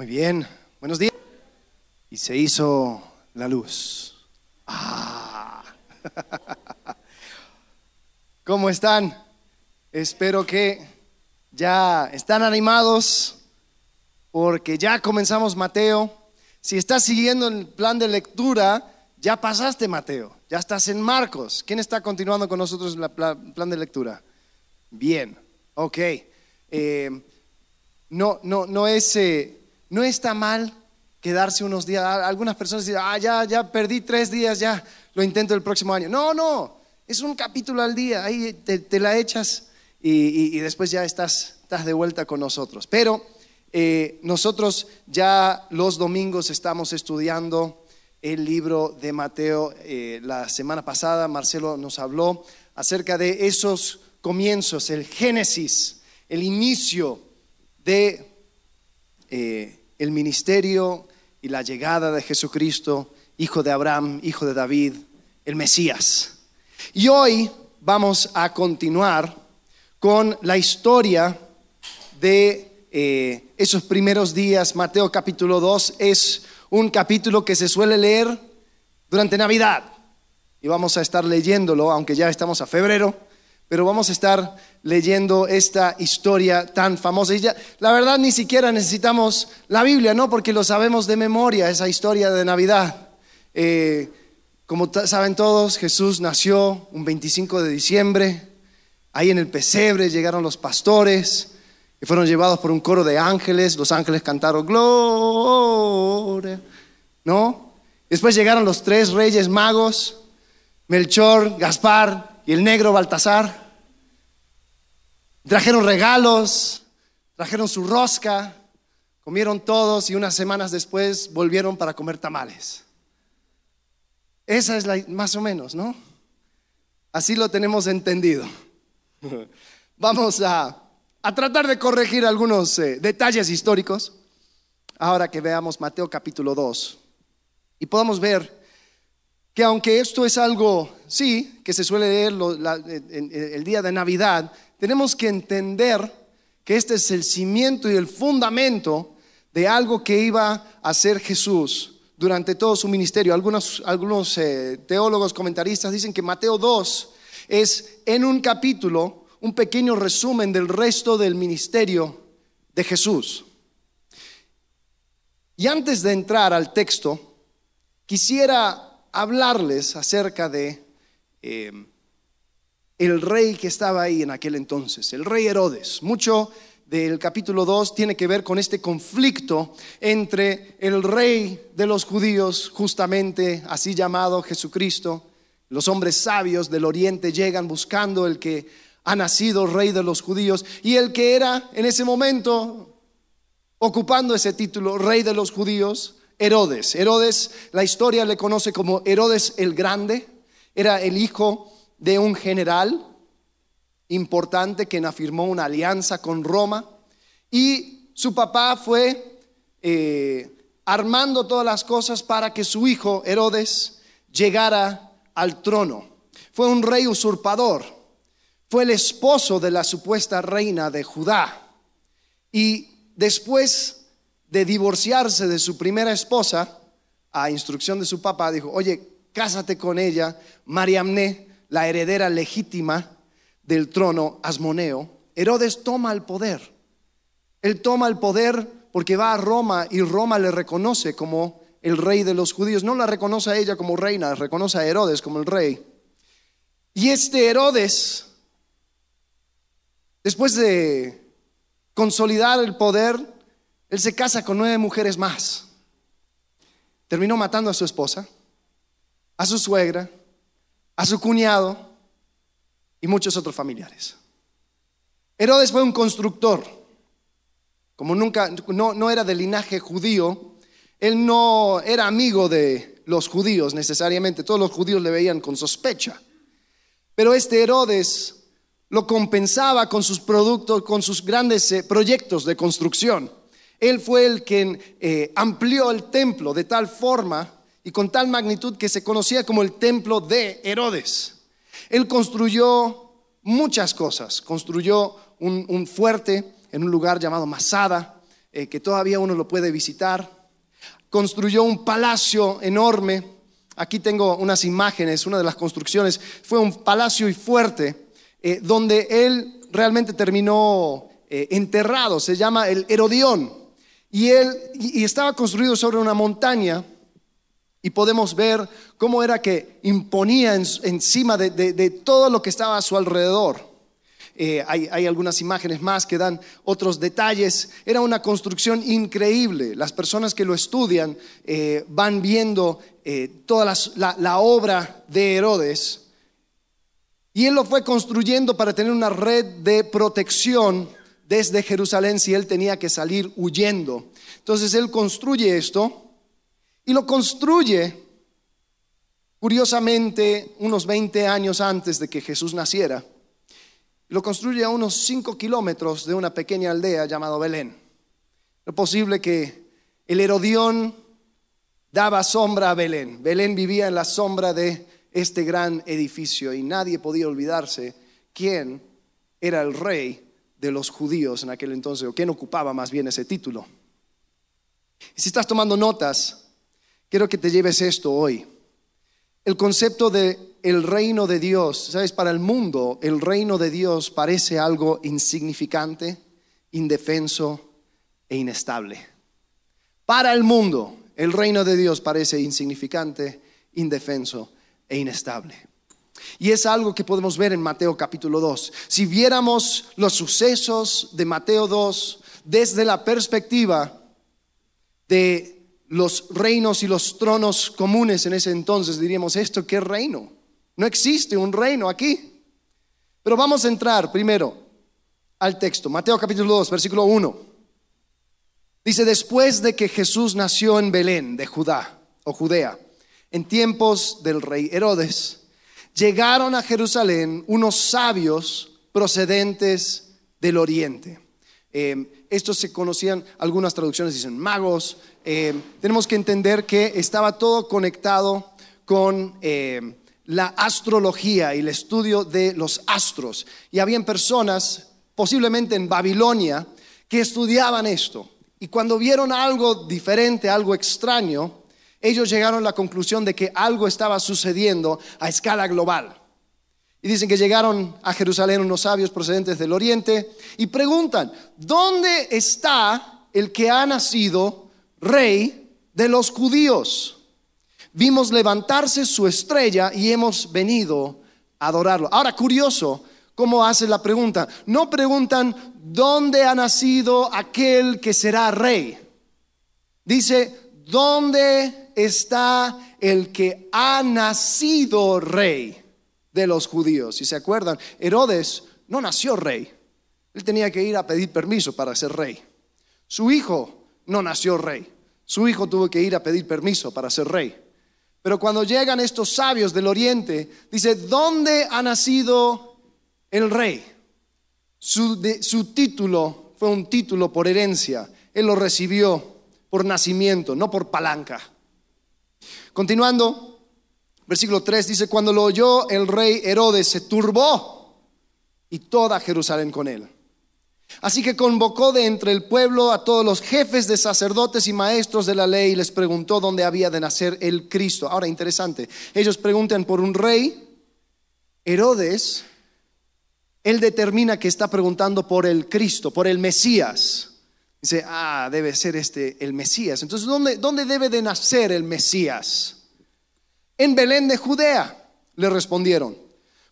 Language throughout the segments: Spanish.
Muy bien, buenos días. Y se hizo la luz. Ah. ¿Cómo están? Espero que ya están animados porque ya comenzamos Mateo. Si estás siguiendo el plan de lectura, ya pasaste Mateo, ya estás en Marcos. ¿Quién está continuando con nosotros el plan de lectura? Bien, ok. Eh, no, no, no es... Eh, no está mal quedarse unos días. Algunas personas dicen, ah, ya, ya perdí tres días, ya lo intento el próximo año. No, no, es un capítulo al día, ahí te, la echas y, después ya estás, estás de vuelta con nosotros. Pero eh, nosotros ya los domingos estamos estudiando el libro de Mateo. Eh, la semana pasada Marcelo nos habló acerca de esos comienzos, el génesis, el inicio de... Eh, el ministerio y la llegada de Jesucristo, hijo de Abraham, hijo de David, el Mesías. Y hoy vamos a continuar con la historia de eh, esos primeros días. Mateo capítulo 2 es un capítulo que se suele leer durante Navidad. Y vamos a estar leyéndolo, aunque ya estamos a febrero, pero vamos a estar leyendo esta historia tan famosa. Y ya, la verdad ni siquiera necesitamos la Biblia, ¿no? Porque lo sabemos de memoria, esa historia de Navidad. Eh, como saben todos, Jesús nació un 25 de diciembre. Ahí en el pesebre llegaron los pastores y fueron llevados por un coro de ángeles. Los ángeles cantaron gloria, ¿no? Después llegaron los tres reyes magos, Melchor, Gaspar y el negro Baltasar. Trajeron regalos, trajeron su rosca, comieron todos y unas semanas después volvieron para comer tamales. Esa es la, más o menos, ¿no? Así lo tenemos entendido. Vamos a, tratar de corregir algunos eh, detalles históricos ahora que veamos Mateo capítulo 2 y podamos ver que aunque esto es algo, sí, que se suele leer el día de Navidad, tenemos que entender que este es el cimiento y el fundamento de algo que iba a hacer Jesús durante todo su ministerio. Algunos, algunos eh, teólogos comentaristas dicen que Mateo 2 es en un capítulo un pequeño resumen del resto del ministerio de Jesús. Y antes de entrar al texto, quisiera hablarles acerca de eh, el rey que estaba ahí en aquel entonces, el rey Herodes. Mucho del capítulo 2 tiene que ver con este conflicto entre el rey de los judíos, justamente así llamado Jesucristo. Los hombres sabios del oriente llegan buscando el que ha nacido rey de los judíos y el que era en ese momento ocupando ese título, rey de los judíos, Herodes. Herodes, la historia le conoce como Herodes el Grande, era el hijo de un general importante quien afirmó una alianza con Roma. Y su papá fue eh, armando todas las cosas para que su hijo Herodes llegara al trono. Fue un rey usurpador, fue el esposo de la supuesta reina de Judá. Y después de divorciarse de su primera esposa, a instrucción de su papá, dijo, oye, cásate con ella, Mariamne, la heredera legítima del trono asmoneo, Herodes toma el poder. Él toma el poder porque va a Roma y Roma le reconoce como el rey de los judíos. No la reconoce a ella como reina, reconoce a Herodes como el rey. Y este Herodes, después de consolidar el poder, él se casa con nueve mujeres más. Terminó matando a su esposa, a su suegra, a su cuñado y muchos otros familiares. Herodes fue un constructor. Como nunca, no, no era de linaje judío, él no era amigo de los judíos necesariamente. Todos los judíos le veían con sospecha. Pero este Herodes lo compensaba con sus productos, con sus grandes eh, proyectos de construcción. Él fue el que eh, amplió el templo de tal forma y con tal magnitud que se conocía como el templo de Herodes. Él construyó muchas cosas, construyó un, fuerte en un lugar llamado Masada, eh, que todavía uno lo puede visitar. Construyó un palacio enorme. Aquí tengo unas imágenes, una de las construcciones fue un palacio y fuerte, eh, donde él realmente terminó eh, enterrado, se llama el Herodión. Y él y estaba construido sobre una montaña y podemos ver cómo era que imponía encima de, todo lo que estaba a su alrededor. Eh, hay, algunas imágenes más que dan otros detalles. Era una construcción increíble. Las personas que lo estudian eh, van viendo eh, toda la, obra de Herodes. Y él lo fue construyendo para tener una red de protección desde Jerusalén si él tenía que salir huyendo. Entonces él construye esto y lo construye, curiosamente, unos 20 años antes de que Jesús naciera. Lo construye a unos 5 kilómetros de una pequeña aldea llamada Belén. Es posible que el Herodión daba sombra a Belén. Belén vivía en la sombra de este gran edificio y nadie podía olvidarse quién era el rey de los judíos en aquel entonces, o quién ocupaba más bien ese título. Y si estás tomando notas, quiero que te lleves esto hoy. El concepto de el reino de Dios, sabes, para el mundo el reino de Dios parece algo insignificante, indefenso e inestable. Para el mundo el reino de Dios parece insignificante, indefenso e inestable. Y es algo que podemos ver en Mateo capítulo 2. Si viéramos los sucesos de Mateo 2 desde la perspectiva de los reinos y los tronos comunes en ese entonces, diríamos, ¿esto qué reino? No existe un reino aquí. Pero vamos a entrar primero al texto, Mateo capítulo 2, versículo 1. Dice, después de que Jesús nació en Belén de Judá o Judea, en tiempos del rey Herodes, llegaron a Jerusalén unos sabios procedentes del oriente. Eh, estos se conocían, algunas traducciones dicen magos, eh, tenemos que entender que estaba todo conectado con eh, la astrología y el estudio de los astros. Y habían personas, posiblemente en Babilonia, que estudiaban esto. Y cuando vieron algo diferente, algo extraño, ellos llegaron a la conclusión de que algo estaba sucediendo a escala global. Y dicen que llegaron a Jerusalén unos sabios procedentes del oriente y preguntan, ¿dónde está el que ha nacido rey de los judíos. Vimos levantarse su estrella y hemos venido a adorarlo. Ahora, curioso, ¿cómo hace la pregunta? No preguntan, ¿dónde ha nacido aquel que será rey? Dice, ¿dónde está el que ha nacido rey de los judíos? Si se acuerdan, Herodes no nació rey. Él tenía que ir a pedir permiso para ser rey. Su hijo no nació rey. Su hijo tuvo que ir a pedir permiso para ser rey. Pero cuando llegan estos sabios del oriente, dice, ¿dónde ha nacido el rey? Su, su título fue un título por herencia. Él lo recibió por nacimiento, no por palanca. Continuando, versículo 3 dice, cuando lo oyó el rey Herodes se turbó y toda Jerusalén con él. Así que convocó de entre el pueblo a todos los jefes de sacerdotes y maestros de la ley y les preguntó dónde había de nacer el Cristo. Ahora, interesante, ellos preguntan por un rey, Herodes, él determina que está preguntando por el Cristo, por el Mesías. Dice, ah, debe ser este el Mesías. Entonces, ¿dónde, dónde debe de nacer el Mesías? En Belén de Judea, le respondieron.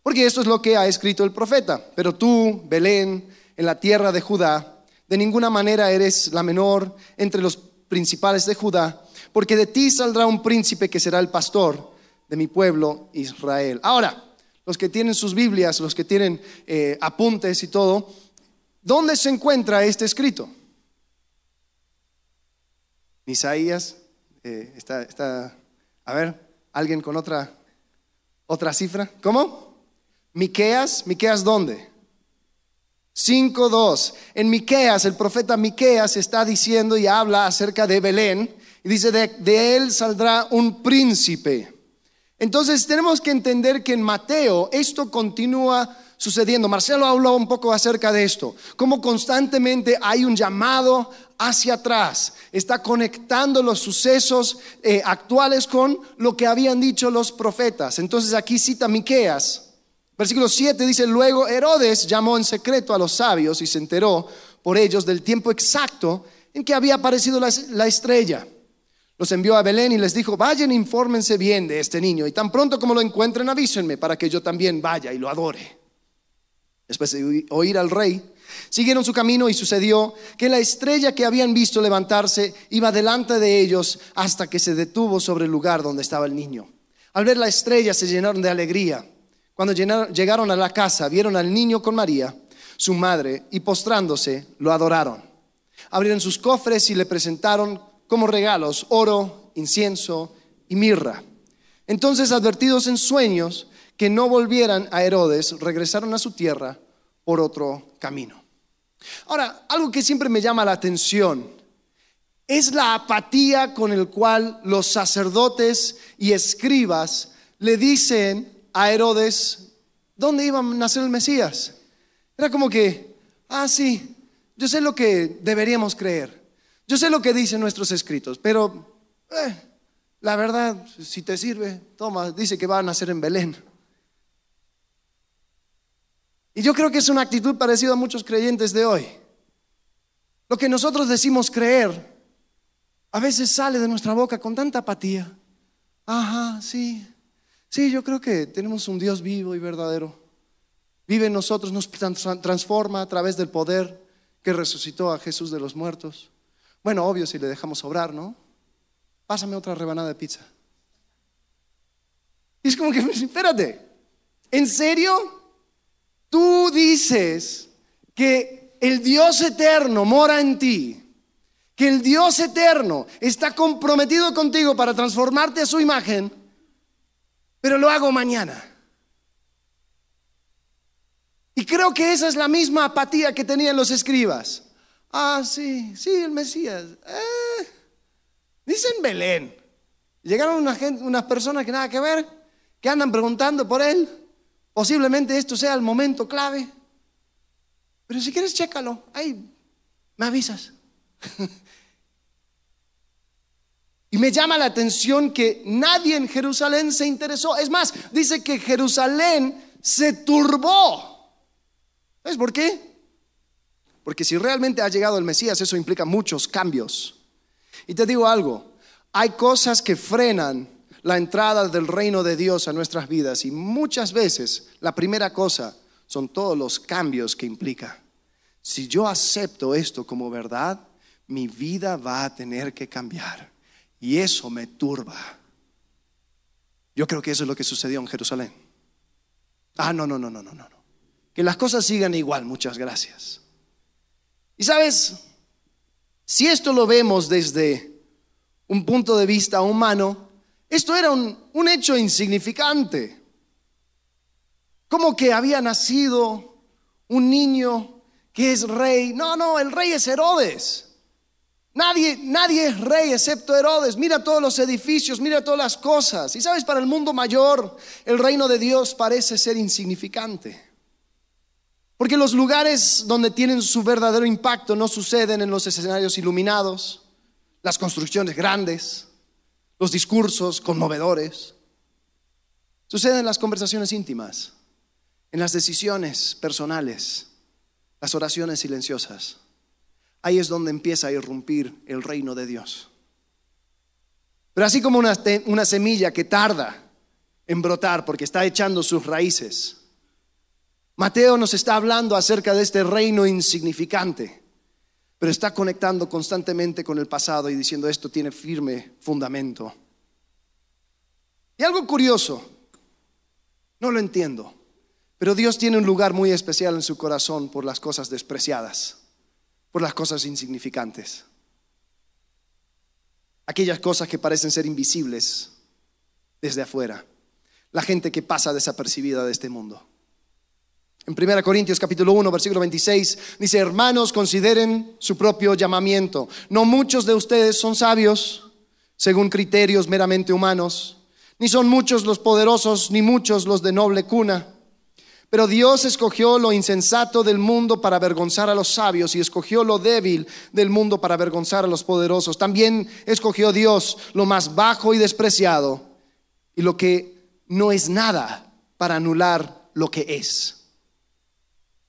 Porque esto es lo que ha escrito el profeta. Pero tú, Belén, en la tierra de Judá, de ninguna manera eres la menor entre los principales de Judá, porque de ti saldrá un príncipe que será el pastor de mi pueblo Israel. Ahora, los que tienen sus Biblias, los que tienen eh, apuntes y todo, ¿dónde se encuentra este escrito? Isaías, eh, está, está, a ver, alguien con otra, otra cifra, ¿cómo? Miqueas, Miqueas, ¿dónde? 5.2. En Miqueas, el profeta Miqueas está diciendo y habla acerca de Belén y dice, de, de, él saldrá un príncipe. Entonces tenemos que entender que en Mateo esto continúa sucediendo. Marcelo habló un poco acerca de esto, como constantemente hay un llamado hacia atrás, está conectando los sucesos eh, actuales con lo que habían dicho los profetas. Entonces aquí cita Miqueas. Versículo 7 dice, luego Herodes llamó en secreto a los sabios y se enteró por ellos del tiempo exacto en que había aparecido la, la estrella. Los envió a Belén y les dijo, vayan, infórmense bien de este niño y tan pronto como lo encuentren avísenme para que yo también vaya y lo adore. Después de oír al rey, siguieron su camino y sucedió que la estrella que habían visto levantarse iba delante de ellos hasta que se detuvo sobre el lugar donde estaba el niño. Al ver la estrella se llenaron de alegría. Cuando llegaron a la casa, vieron al niño con María, su madre, y postrándose, lo adoraron. Abrieron sus cofres y le presentaron como regalos oro, incienso y mirra. Entonces, advertidos en sueños que no volvieran a Herodes, regresaron a su tierra por otro camino. Ahora, algo que siempre me llama la atención es la apatía con el cual los sacerdotes y escribas le dicen a Herodes dónde iba a nacer el Mesías. Era como que, ah, sí, yo sé lo que deberíamos creer. Yo sé lo que dicen nuestros escritos, pero eh, la verdad, si te sirve, toma, dice que va a nacer en Belén. Y yo creo que es una actitud parecida a muchos creyentes de hoy. Lo que nosotros decimos creer, a veces sale de nuestra boca con tanta apatía. Ajá, sí, sí, yo creo que tenemos un Dios vivo y verdadero. Vive en nosotros, nos transforma a través del poder que resucitó a Jesús de los muertos. Bueno, obvio si le dejamos sobrar, ¿no? Pásame otra rebanada de pizza. Y es como que, espérate, ¿en serio? Tú dices que el Dios eterno mora en ti, que el Dios eterno está comprometido contigo para transformarte a su imagen, pero lo hago mañana. Y creo que esa es la misma apatía que tenían los escribas. Ah, sí, sí, el Mesías. Eh, dicen Belén. Llegaron unas personas que nada que ver, que andan preguntando por él. Posiblemente esto sea el momento clave. Pero si quieres, chécalo. Ahí me avisas. y me llama la atención que nadie en Jerusalén se interesó. Es más, dice que Jerusalén se turbó. ¿Sabes por qué? Porque si realmente ha llegado el Mesías, eso implica muchos cambios. Y te digo algo, hay cosas que frenan la entrada del reino de Dios a nuestras vidas y muchas veces la primera cosa son todos los cambios que implica. Si yo acepto esto como verdad, mi vida va a tener que cambiar y eso me turba. Yo creo que eso es lo que sucedió en Jerusalén. Ah, no, no, no, no, no, no. Que las cosas sigan igual, muchas gracias. Y sabes, si esto lo vemos desde un punto de vista humano, esto era un, un hecho insignificante. Como que había nacido un niño que es rey. No, no, el rey es Herodes. Nadie, nadie es rey excepto Herodes. Mira todos los edificios, mira todas las cosas. Y sabes, para el mundo mayor, el reino de Dios parece ser insignificante. Porque los lugares donde tienen su verdadero impacto no suceden en los escenarios iluminados, las construcciones grandes, los discursos conmovedores. Suceden en las conversaciones íntimas, en las decisiones personales, las oraciones silenciosas. Ahí es donde empieza a irrumpir el reino de Dios. Pero así como una, una semilla que tarda en brotar porque está echando sus raíces, Mateo nos está hablando acerca de este reino insignificante, pero está conectando constantemente con el pasado y diciendo esto tiene firme fundamento. Y algo curioso, no lo entiendo, pero Dios tiene un lugar muy especial en su corazón por las cosas despreciadas, por las cosas insignificantes. Aquellas cosas que parecen ser invisibles desde afuera. La gente que pasa desapercibida de este mundo. En 1 Corintios capítulo 1, versículo 26, dice, hermanos, consideren su propio llamamiento. No muchos de ustedes son sabios, según criterios meramente humanos, ni son muchos los poderosos, ni muchos los de noble cuna. Pero Dios escogió lo insensato del mundo para avergonzar a los sabios y escogió lo débil del mundo para avergonzar a los poderosos. También escogió Dios lo más bajo y despreciado y lo que no es nada para anular lo que es,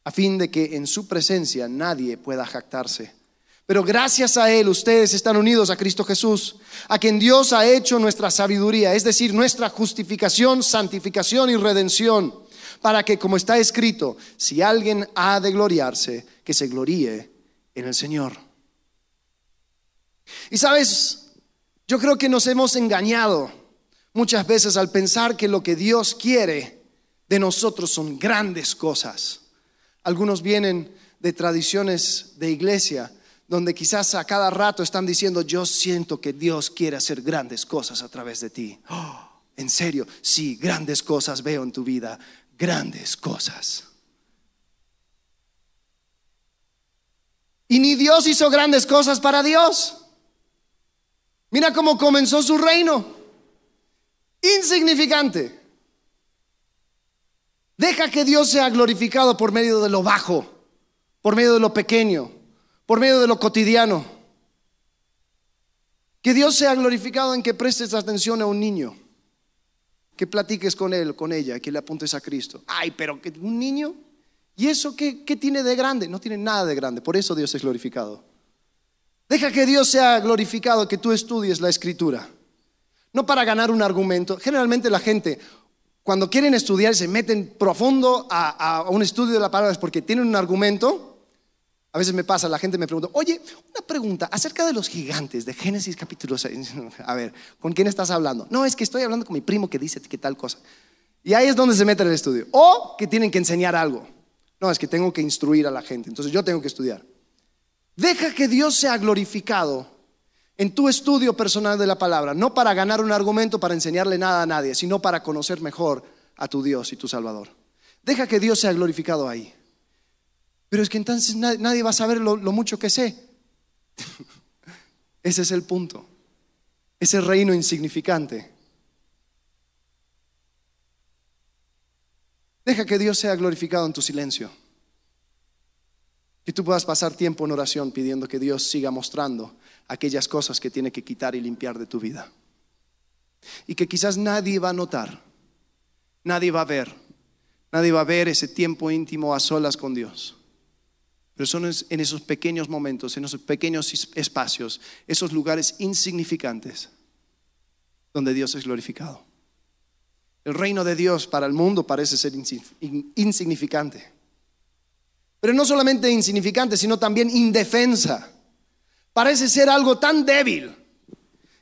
a fin de que en su presencia nadie pueda jactarse. Pero gracias a Él ustedes están unidos a Cristo Jesús, a quien Dios ha hecho nuestra sabiduría, es decir, nuestra justificación, santificación y redención, para que, como está escrito, si alguien ha de gloriarse, que se gloríe en el Señor. Y sabes, yo creo que nos hemos engañado muchas veces al pensar que lo que Dios quiere de nosotros son grandes cosas. Algunos vienen de tradiciones de iglesia donde quizás a cada rato están diciendo, yo siento que Dios quiere hacer grandes cosas a través de ti. En serio, sí, grandes cosas veo en tu vida, grandes cosas. Y ni Dios hizo grandes cosas para Dios. Mira cómo comenzó su reino. Insignificante. Deja que Dios sea glorificado por medio de lo bajo, por medio de lo pequeño por medio de lo cotidiano. Que Dios sea glorificado en que prestes atención a un niño, que platiques con él, con ella, que le apuntes a Cristo. Ay, pero que un niño, ¿y eso qué, qué tiene de grande? No tiene nada de grande, por eso Dios es glorificado. Deja que Dios sea glorificado, que tú estudies la escritura. No para ganar un argumento. Generalmente la gente, cuando quieren estudiar, se meten profundo a, a un estudio de la palabra es porque tienen un argumento a veces me pasa, la gente me pregunta, oye, una pregunta acerca de los gigantes de Génesis capítulo 6. A ver, ¿con quién estás hablando? No, es que estoy hablando con mi primo que dice que tal cosa. Y ahí es donde se mete el estudio. O que tienen que enseñar algo. No, es que tengo que instruir a la gente. Entonces yo tengo que estudiar. Deja que Dios sea glorificado en tu estudio personal de la palabra, no para ganar un argumento, para enseñarle nada a nadie, sino para conocer mejor a tu Dios y tu Salvador. Deja que Dios sea glorificado ahí. Pero es que entonces nadie va a saber lo, mucho que sé. Ese es el punto. Ese reino insignificante. Deja que Dios sea glorificado en tu silencio. Que tú puedas pasar tiempo en oración pidiendo que Dios siga mostrando aquellas cosas que tiene que quitar y limpiar de tu vida. Y que quizás nadie va a notar, nadie va a ver, nadie va a ver ese tiempo íntimo a solas con Dios. Pero son en esos pequeños momentos, en esos pequeños espacios, esos lugares insignificantes donde Dios es glorificado. El reino de Dios para el mundo parece ser insignificante. Pero no solamente insignificante, sino también indefensa. Parece ser algo tan débil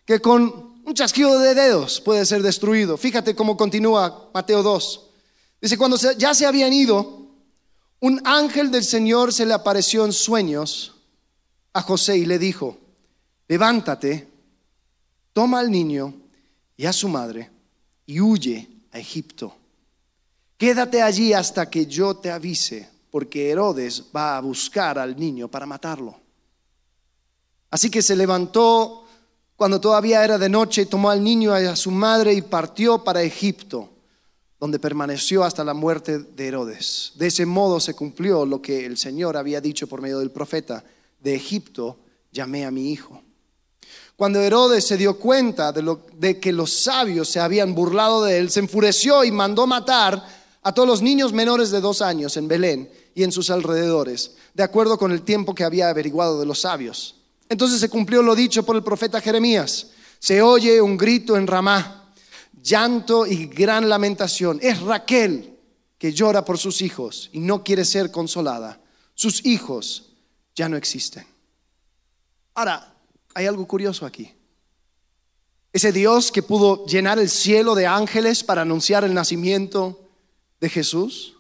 que con un chasquido de dedos puede ser destruido. Fíjate cómo continúa Mateo 2. Dice, cuando ya se habían ido, un ángel del Señor se le apareció en sueños a José y le dijo, levántate, toma al niño y a su madre y huye a Egipto. Quédate allí hasta que yo te avise, porque Herodes va a buscar al niño para matarlo. Así que se levantó cuando todavía era de noche, tomó al niño y a su madre y partió para Egipto donde permaneció hasta la muerte de Herodes. De ese modo se cumplió lo que el Señor había dicho por medio del profeta, de Egipto llamé a mi hijo. Cuando Herodes se dio cuenta de, de que los sabios se habían burlado de él, se enfureció y mandó matar a todos los niños menores de dos años en Belén y en sus alrededores, de acuerdo con el tiempo que había averiguado de los sabios. Entonces se cumplió lo dicho por el profeta Jeremías. Se oye un grito en Ramá llanto y gran lamentación. Es Raquel que llora por sus hijos y no quiere ser consolada. Sus hijos ya no existen. Ahora, hay algo curioso aquí. Ese Dios que pudo llenar el cielo de ángeles para anunciar el nacimiento de Jesús,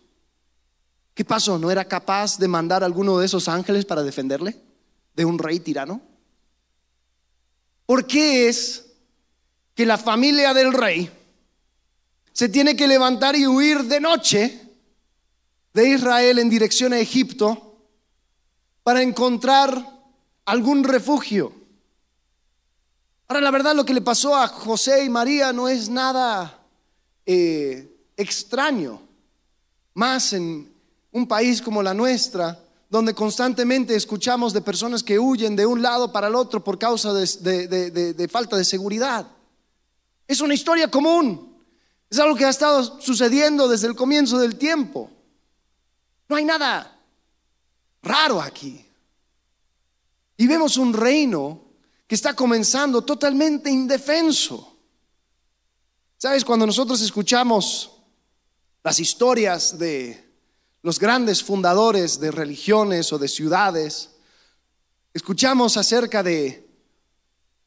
¿qué pasó? ¿No era capaz de mandar a alguno de esos ángeles para defenderle de un rey tirano? ¿Por qué es que la familia del rey se tiene que levantar y huir de noche de Israel en dirección a Egipto para encontrar algún refugio. Ahora, la verdad, lo que le pasó a José y María no es nada eh, extraño. más en un país como la nuestra, donde constantemente escuchamos de personas que huyen de un lado para el otro por causa de, falta de seguridad. Es una historia común. Es algo que ha estado sucediendo desde el comienzo del tiempo. No hay nada raro aquí. Y vemos un reino que está comenzando totalmente indefenso. ¿Sabes? Cuando nosotros escuchamos las historias de los grandes fundadores de religiones o de ciudades, escuchamos acerca de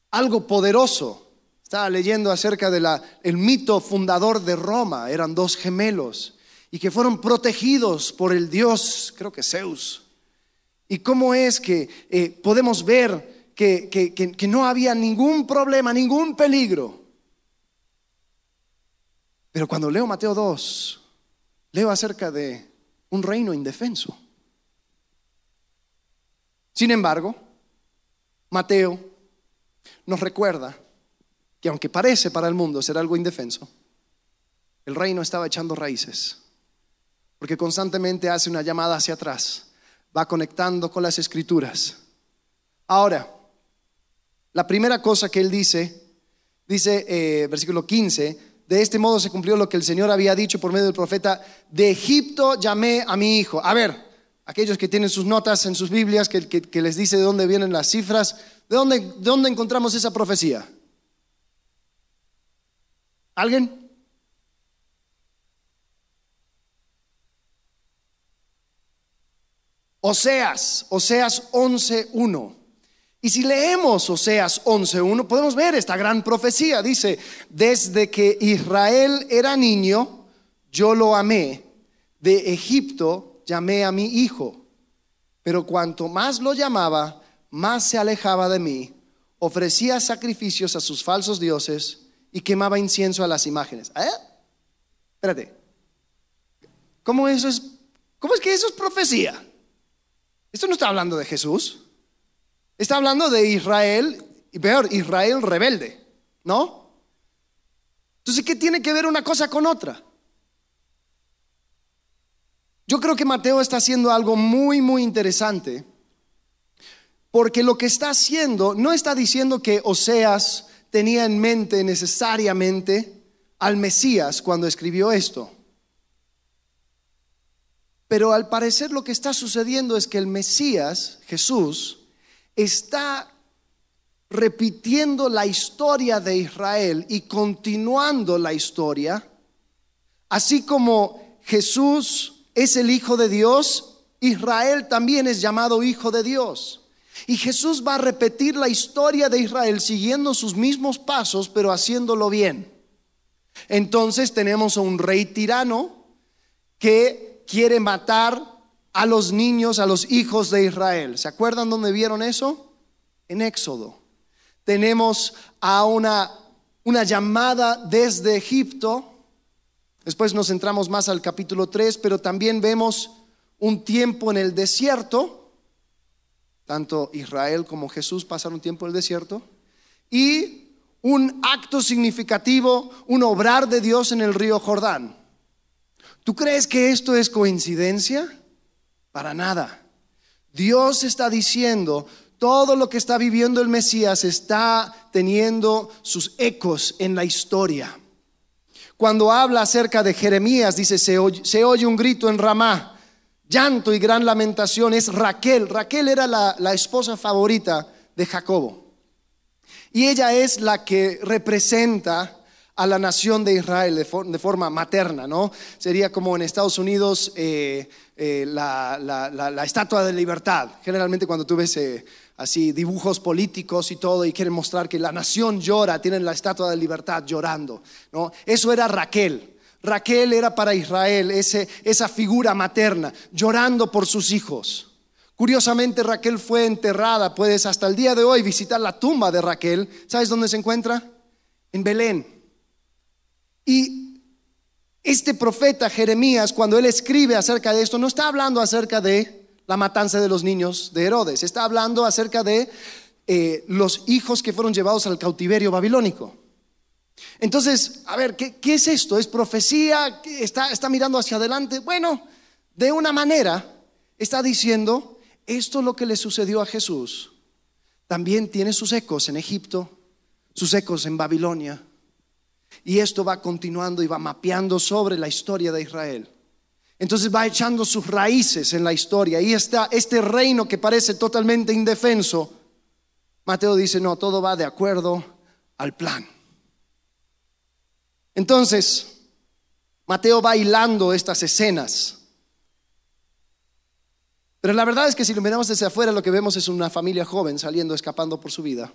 algo poderoso. Estaba leyendo acerca del el mito fundador de Roma, eran dos gemelos y que fueron protegidos por el dios, creo que Zeus. Y cómo es que eh, podemos ver que, que no había ningún problema, ningún peligro. Pero cuando leo Mateo 2, leo acerca de un reino indefenso. Sin embargo, Mateo nos recuerda que aunque parece para el mundo ser algo indefenso, el reino estaba echando raíces, porque constantemente hace una llamada hacia atrás, va conectando con las escrituras. Ahora, la primera cosa que él dice, dice eh, versículo 15, de este modo se cumplió lo que el Señor había dicho por medio del profeta, de Egipto llamé a mi hijo. A ver, aquellos que tienen sus notas en sus Biblias, que, les dice de dónde vienen las cifras, ¿de dónde, ¿de dónde encontramos esa profecía? ¿Alguien? Oseas, Oseas 11.1. Y si leemos Oseas 11.1, podemos ver esta gran profecía. Dice, desde que Israel era niño, yo lo amé. De Egipto llamé a mi hijo. Pero cuanto más lo llamaba, más se alejaba de mí. Ofrecía sacrificios a sus falsos dioses y quemaba incienso a las imágenes. ¿Eh? Espérate. ¿Cómo, eso es, ¿Cómo es que eso es profecía? Esto no está hablando de Jesús. Está hablando de Israel, y peor, Israel rebelde, ¿no? Entonces, ¿qué tiene que ver una cosa con otra? Yo creo que Mateo está haciendo algo muy, muy interesante, porque lo que está haciendo no está diciendo que Oseas tenía en mente necesariamente al Mesías cuando escribió esto. Pero al parecer lo que está sucediendo es que el Mesías, Jesús, está repitiendo la historia de Israel y continuando la historia, así como Jesús es el Hijo de Dios, Israel también es llamado Hijo de Dios. Y Jesús va a repetir la historia de Israel siguiendo sus mismos pasos, pero haciéndolo bien. Entonces tenemos a un rey tirano que quiere matar a los niños, a los hijos de Israel. ¿Se acuerdan dónde vieron eso? En Éxodo. Tenemos a una, una llamada desde Egipto. Después nos centramos más al capítulo 3, pero también vemos un tiempo en el desierto. Tanto Israel como Jesús pasaron un tiempo en el desierto. Y un acto significativo, un obrar de Dios en el río Jordán. ¿Tú crees que esto es coincidencia? Para nada. Dios está diciendo, todo lo que está viviendo el Mesías está teniendo sus ecos en la historia. Cuando habla acerca de Jeremías, dice, se oye, un grito en Ramá, llanto y gran lamentación. Es Raquel. Raquel era la, esposa favorita de Jacobo. Y ella es la que representa a la nación de Israel de, forma materna, ¿no? Sería como en Estados Unidos eh, eh, la, estatua de libertad. Generalmente cuando tú ves eh, así dibujos políticos y todo y quieren mostrar que la nación llora, tienen la estatua de libertad llorando, ¿no? Eso era Raquel. Raquel era para Israel ese, esa figura materna, llorando por sus hijos. Curiosamente, Raquel fue enterrada, puedes hasta el día de hoy visitar la tumba de Raquel. ¿Sabes dónde se encuentra? En Belén. Y este profeta Jeremías, cuando él escribe acerca de esto, no está hablando acerca de la matanza de los niños de Herodes, está hablando acerca de eh, los hijos que fueron llevados al cautiverio babilónico. Entonces, a ver, ¿qué, es esto? ¿Es profecía? ¿Está, ¿Está mirando hacia adelante? Bueno, de una manera está diciendo, esto es lo que le sucedió a Jesús. También tiene sus ecos en Egipto, sus ecos en Babilonia. Y esto va continuando y va mapeando sobre la historia de Israel. Entonces va echando sus raíces en la historia. Y está este reino que parece totalmente indefenso. Mateo dice, no, todo va de acuerdo al plan. Entonces, Mateo va hilando estas escenas. Pero la verdad es que si lo miramos desde afuera, lo que vemos es una familia joven saliendo, escapando por su vida,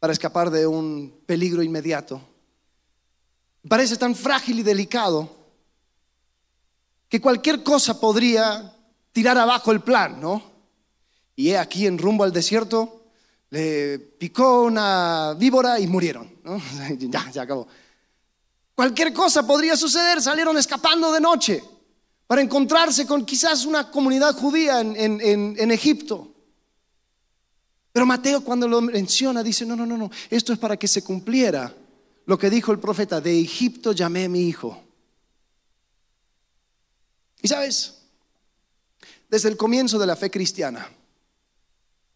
para escapar de un peligro inmediato. Parece tan frágil y delicado que cualquier cosa podría tirar abajo el plan, ¿no? Y he aquí en rumbo al desierto, le picó una víbora y murieron. ya, se acabó. Cualquier cosa podría suceder, salieron escapando de noche para encontrarse con quizás una comunidad judía en, en Egipto. Pero Mateo cuando lo menciona dice, no, no, no, no, esto es para que se cumpliera lo que dijo el profeta, de Egipto llamé a mi hijo. Y sabes, desde el comienzo de la fe cristiana,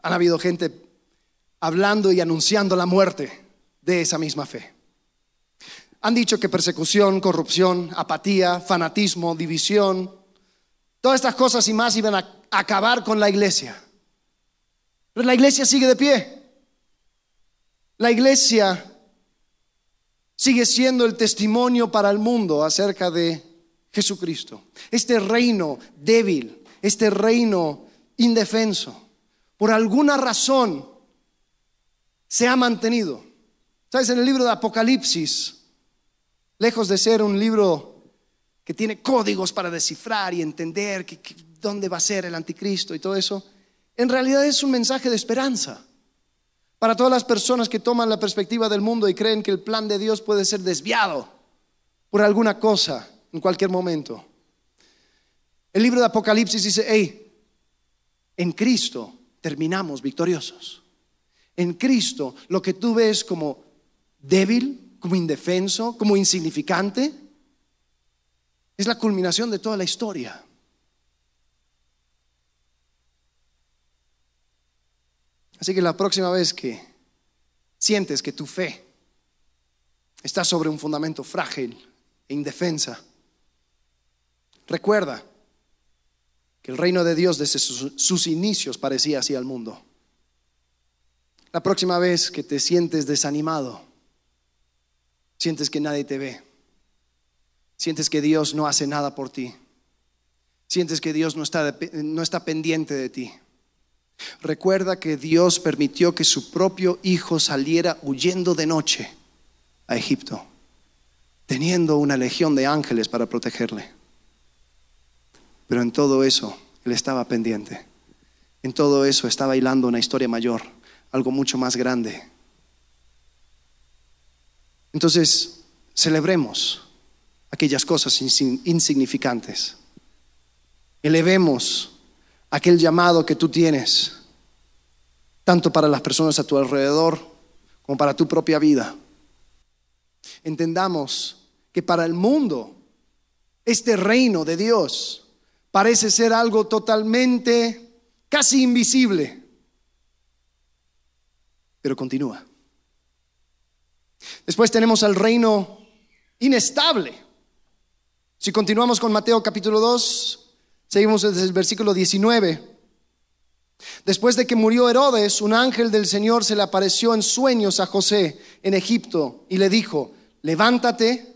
han habido gente hablando y anunciando la muerte de esa misma fe. Han dicho que persecución, corrupción, apatía, fanatismo, división, todas estas cosas y más iban a acabar con la iglesia. Pero la iglesia sigue de pie. La iglesia sigue siendo el testimonio para el mundo acerca de Jesucristo. Este reino débil, este reino indefenso, por alguna razón se ha mantenido. ¿Sabes? En el libro de Apocalipsis, lejos de ser un libro que tiene códigos para descifrar y entender dónde va a ser el anticristo y todo eso, en realidad es un mensaje de esperanza para todas las personas que toman la perspectiva del mundo y creen que el plan de Dios puede ser desviado por alguna cosa en cualquier momento. El libro de Apocalipsis dice, hey, en Cristo terminamos victoriosos en Cristo lo que tú ves como débil, como indefenso, como insignificante, es la culminación de toda la historia. Así que la próxima vez que sientes que tu fe está sobre un fundamento frágil e indefensa, recuerda que el reino de Dios desde sus, inicios parecía así al mundo. La próxima vez que te sientes desanimado, sientes que nadie te ve, sientes que Dios no hace nada por ti, sientes que Dios no está, no está pendiente de ti. Recuerda que Dios permitió que su propio hijo saliera huyendo de noche a Egipto, teniendo una legión de ángeles para protegerle. Pero en todo eso, Él estaba pendiente. En todo eso estaba hilando una historia mayor algo mucho más grande. Entonces, celebremos aquellas cosas insignificantes. Elevemos aquel llamado que tú tienes, tanto para las personas a tu alrededor como para tu propia vida. Entendamos que para el mundo este reino de Dios parece ser algo totalmente casi invisible pero continúa. Después tenemos al reino inestable. Si continuamos con Mateo capítulo 2, seguimos desde el versículo 19. Después de que murió Herodes, un ángel del Señor se le apareció en sueños a José en Egipto y le dijo, levántate,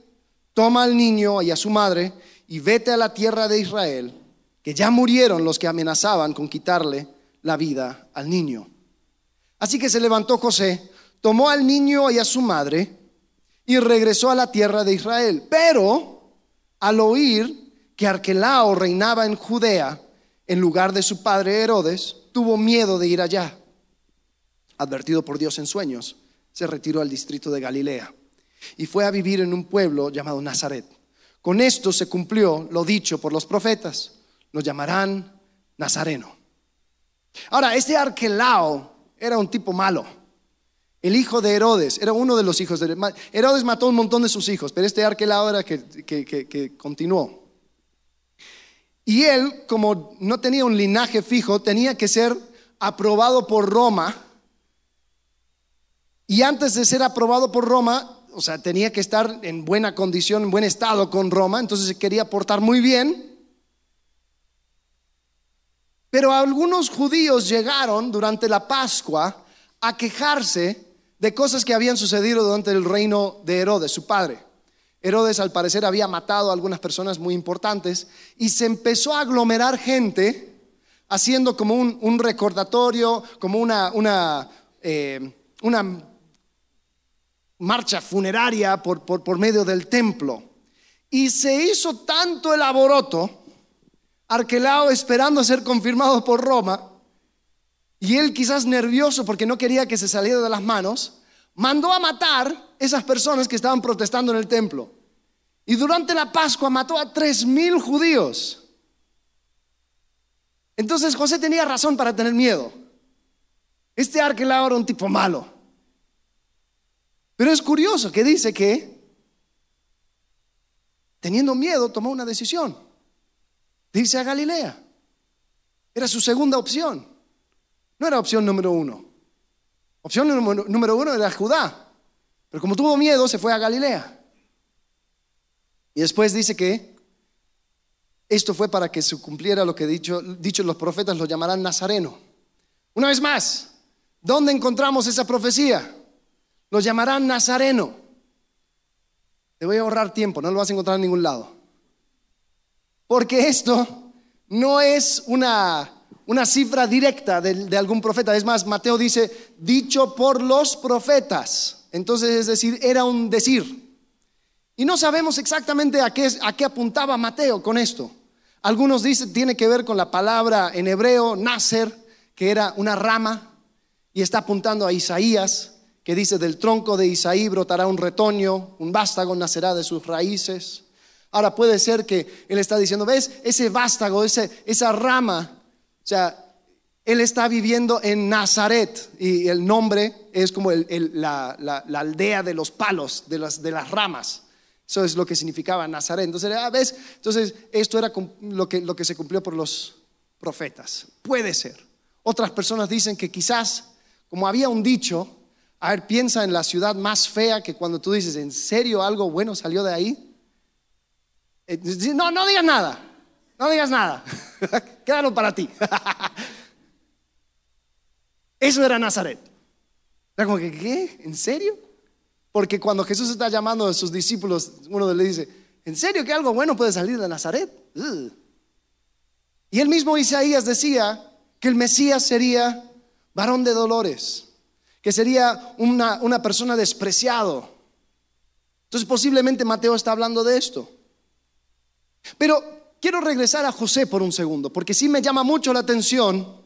toma al niño y a su madre y vete a la tierra de Israel, que ya murieron los que amenazaban con quitarle la vida al niño. Así que se levantó José, tomó al niño y a su madre y regresó a la tierra de Israel. Pero al oír que Arquelao reinaba en Judea en lugar de su padre Herodes, tuvo miedo de ir allá. Advertido por Dios en sueños, se retiró al distrito de Galilea y fue a vivir en un pueblo llamado Nazaret. Con esto se cumplió lo dicho por los profetas. Lo llamarán Nazareno. Ahora, este Arquelao era un tipo malo. el hijo de Herodes, era uno de los hijos de Herodes. Mató un montón de sus hijos, pero este Arquelao era que continuó. Y él, como no tenía un linaje fijo, tenía que ser aprobado por Roma. Y antes de ser aprobado por Roma, o sea, tenía que estar en buena condición, en buen estado con Roma, entonces se quería portar muy bien. Pero algunos judíos llegaron durante la Pascua a quejarse de cosas que habían sucedido durante el reino de Herodes, su padre. Herodes al parecer había matado a algunas personas muy importantes y se empezó a aglomerar gente haciendo como un, recordatorio, como una, eh, marcha funeraria por, por, medio del templo. Y se hizo tanto el aboroto, Arquelao esperando ser confirmado por Roma, y él quizás nervioso porque no quería que se saliera de las manos, mandó a matar esas personas que estaban protestando en el templo. Y durante la Pascua mató a tres mil judíos. Entonces José tenía razón para tener miedo. Este Arquelao era un tipo malo. Pero es curioso que dice que, teniendo miedo, tomó una decisión. Dice a Galilea. Era su segunda opción. No era opción número uno. Opción número uno era Judá. Pero como tuvo miedo, se fue a Galilea. Y después dice que esto fue para que se cumpliera lo que dicho, dicho los profetas, lo llamarán Nazareno. Una vez más, ¿dónde encontramos esa profecía? Lo llamarán Nazareno. Te voy a ahorrar tiempo, no lo vas a encontrar en ningún lado. Porque esto no es una, una cifra directa de, algún profeta. Es más, Mateo dice, dicho por los profetas. Entonces, es decir, era un decir. Y no sabemos exactamente a qué, a qué apuntaba Mateo con esto. Algunos dicen tiene que ver con la palabra en hebreo, nacer, que era una rama, y está apuntando a Isaías, que dice, del tronco de Isaí brotará un retoño, un vástago nacerá de sus raíces. Ahora puede ser que él está diciendo, ¿ves? Ese vástago, ese, esa rama, sea, él está viviendo en Nazaret y el nombre es como la, aldea de los palos, de las, de las ramas. Eso es lo que significaba Nazaret. Entonces, ah, ¿ves? Entonces, esto era lo que, lo que se cumplió por los profetas. Puede ser. Otras personas dicen que quizás, como había un dicho, a ver, piensa en la ciudad más fea que cuando tú dices, ¿en serio algo bueno salió de ahí? Eh, no, no digas nada. No digas nada. Quédalo para ti. Eso era Nazaret. Era como que, ¿qué? ¿En serio? Porque cuando Jesús está llamando a sus discípulos, uno le dice, ¿en serio que algo bueno puede salir de Nazaret? Y el mismo Isaías decía que el Mesías sería varón de dolores, que sería una, una persona despreciado. Entonces posiblemente Mateo está hablando de esto. Pero quiero regresar a José por un segundo, porque sí me llama mucho la atención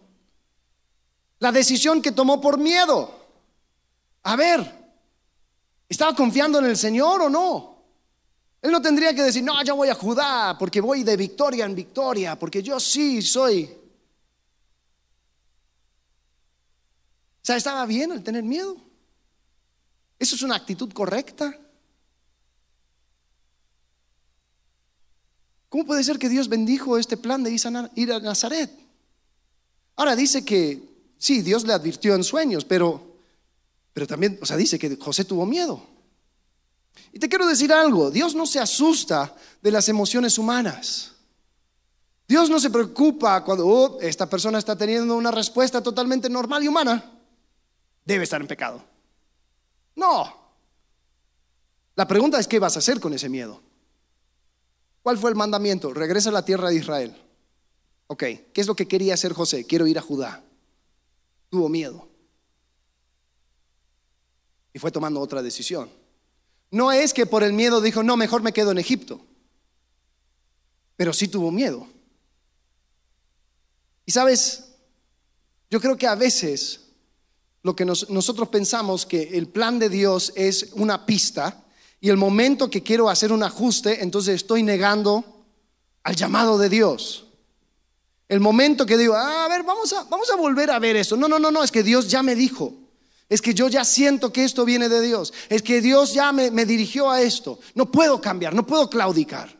la decisión que tomó por miedo. A ver, ¿Estaba confiando en el Señor o no? Él no tendría que decir, no, yo voy a Judá porque voy de victoria en victoria, porque yo sí soy. O sea, ¿estaba bien el tener miedo? ¿Eso es una actitud correcta? ¿Cómo puede ser que Dios bendijo este plan de ir a Nazaret? Ahora dice que sí, Dios le advirtió en sueños, pero pero también, o sea, dice que José tuvo miedo. Y te quiero decir algo, Dios no se asusta de las emociones humanas. Dios no se preocupa cuando oh, esta persona está teniendo una respuesta totalmente normal y humana. Debe estar en pecado. No. La pregunta es, ¿qué vas a hacer con ese miedo? ¿Cuál fue el mandamiento? Regresa a la tierra de Israel. Ok, ¿qué es lo que quería hacer José? Quiero ir a Judá. Tuvo miedo y fue tomando otra decisión. No es que por el miedo dijo, no, mejor me quedo en Egipto, pero sí tuvo miedo. Y sabes, yo creo que a veces lo que nosotros pensamos que el plan de Dios es una pista y el momento que quiero hacer un ajuste, entonces estoy negando al llamado de Dios. El momento que digo, ah, a ver, vamos a, vamos a volver a ver eso. No, no, no, no, es que Dios ya me dijo. Es que yo ya siento que esto viene de Dios. Es que Dios ya me, me dirigió a esto. No puedo cambiar, no puedo claudicar.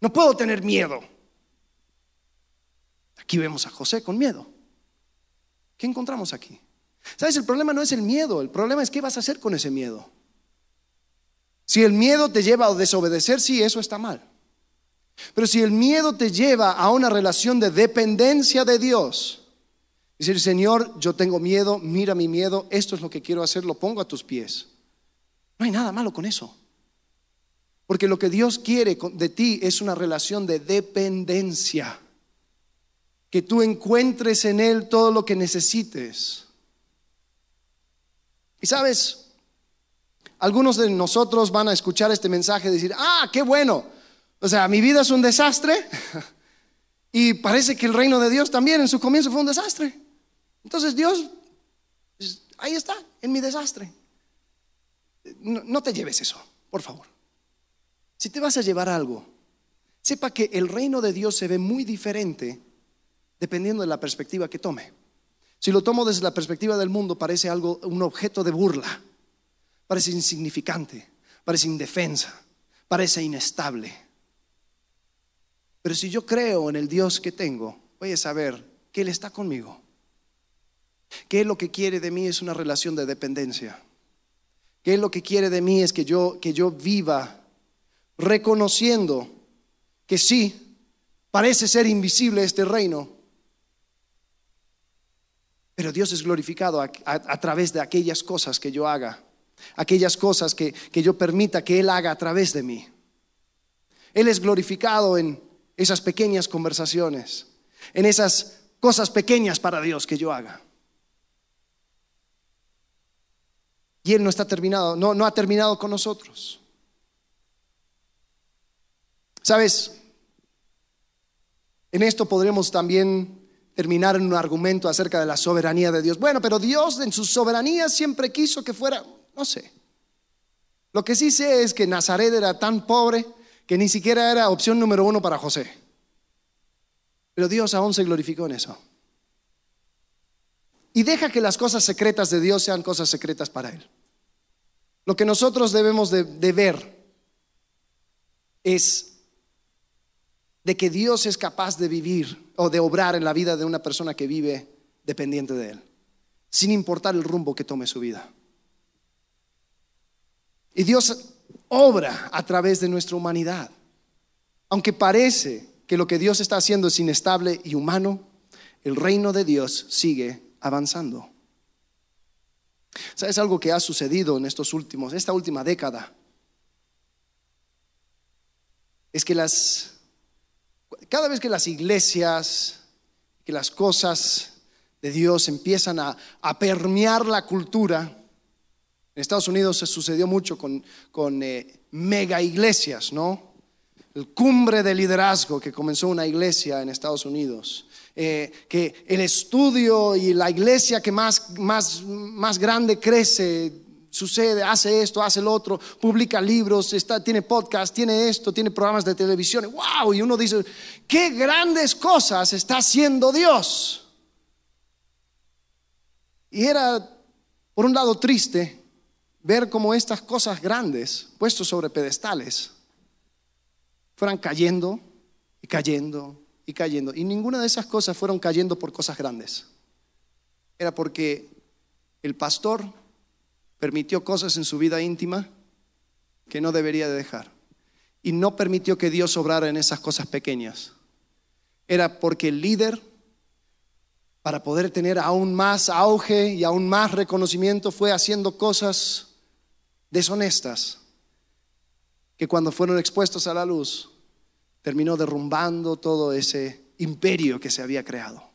No puedo tener miedo. Aquí vemos a José con miedo. ¿Qué encontramos aquí? ¿Sabes? El problema no es el miedo, el problema es qué vas a hacer con ese miedo. Si el miedo te lleva a desobedecer, sí, eso está mal. Pero si el miedo te lleva a una relación de dependencia de Dios, decir, Señor, yo tengo miedo, mira mi miedo, esto es lo que quiero hacer, lo pongo a tus pies. No hay nada malo con eso. Porque lo que Dios quiere de ti es una relación de dependencia. Que tú encuentres en Él todo lo que necesites. Y sabes, algunos de nosotros van a escuchar este mensaje y decir, ah, qué bueno. O sea, mi vida es un desastre y parece que el reino de Dios también en su comienzo fue un desastre. Entonces Dios, pues, ahí está, en mi desastre. No, no te lleves eso, por favor. Si te vas a llevar algo, sepa que el reino de Dios se ve muy diferente dependiendo de la perspectiva que tome. Si lo tomo desde la perspectiva del mundo, parece algo, un objeto de burla, parece insignificante, parece indefensa, parece inestable. Pero si yo creo en el Dios que tengo, voy a saber que Él está conmigo, que Él lo que quiere de mí es una relación de dependencia, que Él lo que quiere de mí es que yo, que yo viva reconociendo que sí, parece ser invisible este reino, pero Dios es glorificado a, través de aquellas cosas que yo haga, aquellas cosas que, que yo permita que Él haga a través de mí. Él es glorificado en esas pequeñas conversaciones, en esas cosas pequeñas para Dios que yo haga. Y Él no está terminado, no, no ha terminado con nosotros. Sabes, en esto podremos también terminar en un argumento acerca de la soberanía de Dios. Bueno, pero Dios en su soberanía siempre quiso que fuera, no sé. Lo que sí sé es que Nazaret era tan pobre que ni siquiera era opción número uno para José. Pero Dios aún se glorificó en eso. Y deja que las cosas secretas de Dios sean cosas secretas para Él. Lo que nosotros debemos de, ver es de que Dios es capaz de vivir o de obrar en la vida de una persona que vive dependiente de Él, sin importar el rumbo que tome su vida. Y Dios obra a través de nuestra humanidad. Aunque parece que lo que Dios está haciendo es inestable y humano, el reino de Dios sigue avanzando. ¿Sabes algo que ha sucedido en estos últimos, esta última década? Es que las cada vez que las iglesias, que las cosas de Dios empiezan a, permear la cultura, en Estados Unidos se sucedió mucho con, con eh, mega iglesias, ¿no? El cumbre de liderazgo que comenzó una iglesia en Estados Unidos. Eh, que el estudio y la iglesia que más, más, más grande crece sucede, hace esto, hace el otro, publica libros, está, tiene podcast, tiene esto, tiene programas de televisión. ¡Wow! Y uno dice, qué grandes cosas está haciendo Dios. Y era, por un lado, triste ver cómo estas cosas grandes, puestos sobre pedestales, fueran cayendo y cayendo y cayendo. Y ninguna de esas cosas fueron cayendo por cosas grandes. Era porque el pastor permitió cosas en su vida íntima que no debería de dejar. Y no permitió que Dios obrara en esas cosas pequeñas. Era porque el líder, para poder tener aún más auge y aún más reconocimiento, fue haciendo cosas deshonestas que cuando fueron expuestos a la luz, terminó derrumbando todo ese imperio que se había creado.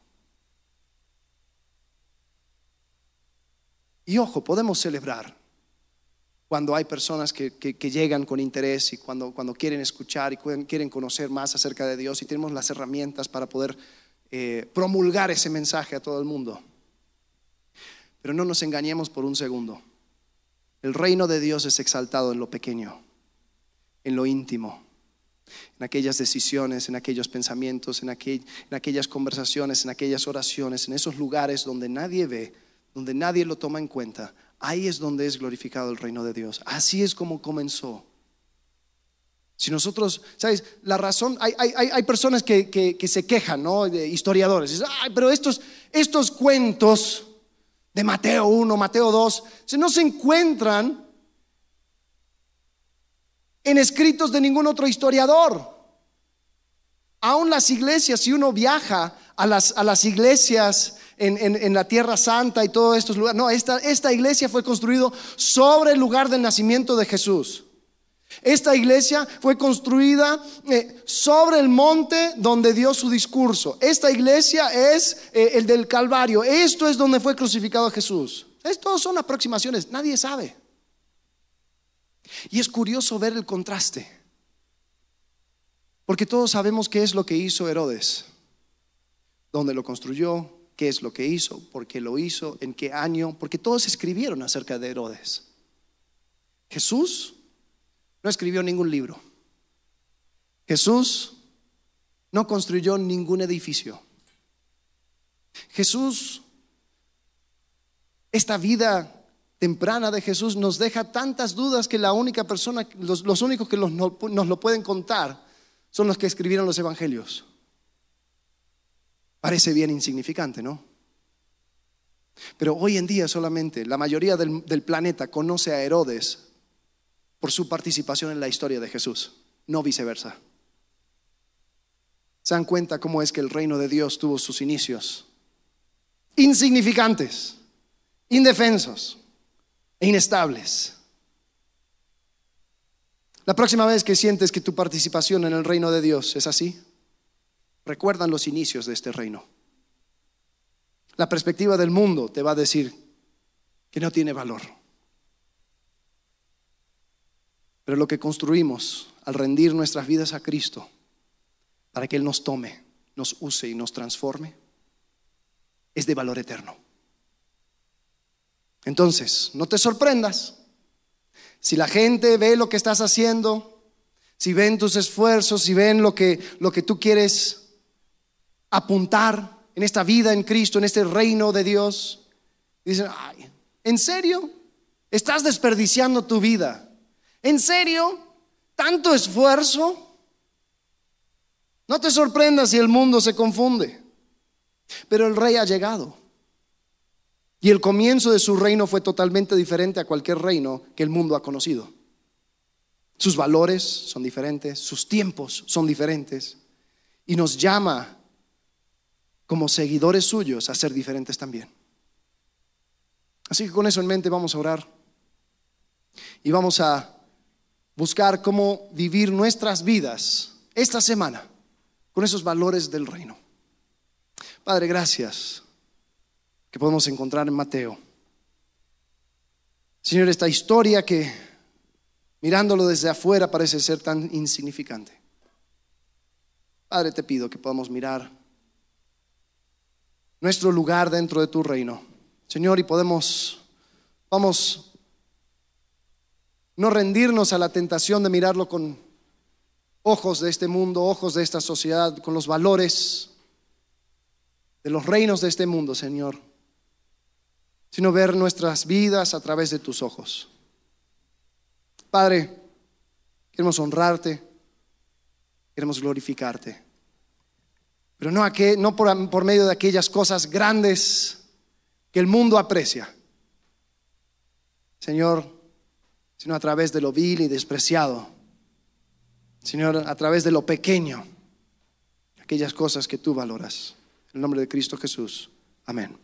Y ojo, podemos celebrar cuando hay personas que, llegan con interés y cuando, cuando quieren escuchar y quieren conocer más acerca de Dios y tenemos las herramientas para poder eh, promulgar ese mensaje a todo el mundo. Pero no nos engañemos por un segundo. El reino de Dios es exaltado en lo pequeño, en lo íntimo, en aquellas decisiones, en aquellos pensamientos, en, aquellas conversaciones, en aquellas oraciones, en esos lugares donde nadie ve donde nadie lo toma en cuenta, ahí es donde es glorificado el reino de Dios. Así es como comenzó. Si nosotros, ¿sabes? La razón, hay, hay, personas que, se quejan, ¿no? De historiadores. Dicen, Ay, pero estos, estos cuentos de Mateo 1, Mateo 2, se no se encuentran en escritos de ningún otro historiador. Aún las iglesias, si uno viaja a las, a las iglesias en, la Tierra Santa y todos estos lugares, no, esta, esta iglesia fue construida sobre el lugar del nacimiento de Jesús. Esta iglesia fue construida eh, sobre el monte donde dio su discurso. Esta iglesia es eh, el del Calvario. Esto es donde fue crucificado Jesús. Estos son aproximaciones, nadie sabe. Y es curioso ver el contraste. Porque todos sabemos qué es lo que hizo Herodes, dónde lo construyó, qué es lo que hizo, por qué lo hizo, en qué año, porque todos escribieron acerca de Herodes. Jesús no escribió ningún libro. Jesús no construyó ningún edificio. Jesús, esta vida temprana de Jesús nos deja tantas dudas que la única persona, los, únicos que nos lo pueden contar son los que escribieron los evangelios. Parece bien insignificante, ¿no? Pero hoy en día solamente la mayoría del, del planeta conoce a Herodes por su participación en la historia de Jesús, no viceversa. ¿Se dan cuenta cómo es que el reino de Dios tuvo sus inicios? Insignificantes, indefensos e inestables. La próxima vez que sientes que tu participación en el reino de Dios es así, recuerdan los inicios de este reino. La perspectiva del mundo te va a decir que no tiene valor. Pero lo que construimos al rendir nuestras vidas a Cristo, para que Él nos tome, nos use y nos transforme, es de valor eterno. Entonces, no te sorprendas si la gente ve lo que estás haciendo, si ven tus esfuerzos, si ven lo que, lo que tú quieres apuntar en esta vida en Cristo, en este reino de Dios, dicen, ay, ¿en serio? Estás desperdiciando tu vida. ¿En serio? ¿Tanto esfuerzo? No te sorprendas si el mundo se confunde. Pero el rey ha llegado. Y el comienzo de su reino fue totalmente diferente a cualquier reino que el mundo ha conocido. Sus valores son diferentes, sus tiempos son diferentes. Y nos llama como seguidores suyos a ser diferentes también. Así que con eso en mente vamos a orar. Y vamos a buscar cómo vivir nuestras vidas esta semana con esos valores del reino. Padre, gracias que podemos encontrar en Mateo. Señor, esta historia que mirándolo desde afuera parece ser tan insignificante. Padre, te pido que podamos mirar nuestro lugar dentro de tu reino. Señor, y podemos, vamos no rendirnos a la tentación de mirarlo con ojos de este mundo, ojos de esta sociedad, con los valores de los reinos de este mundo, Señor, sino ver nuestras vidas a través de tus ojos. Padre, queremos honrarte, queremos glorificarte, pero no, no por, por medio de aquellas cosas grandes que el mundo aprecia. Señor, sino a través de lo vil y despreciado. Señor, a través de lo pequeño, aquellas cosas que tú valoras. En el nombre de Cristo Jesús. Amén.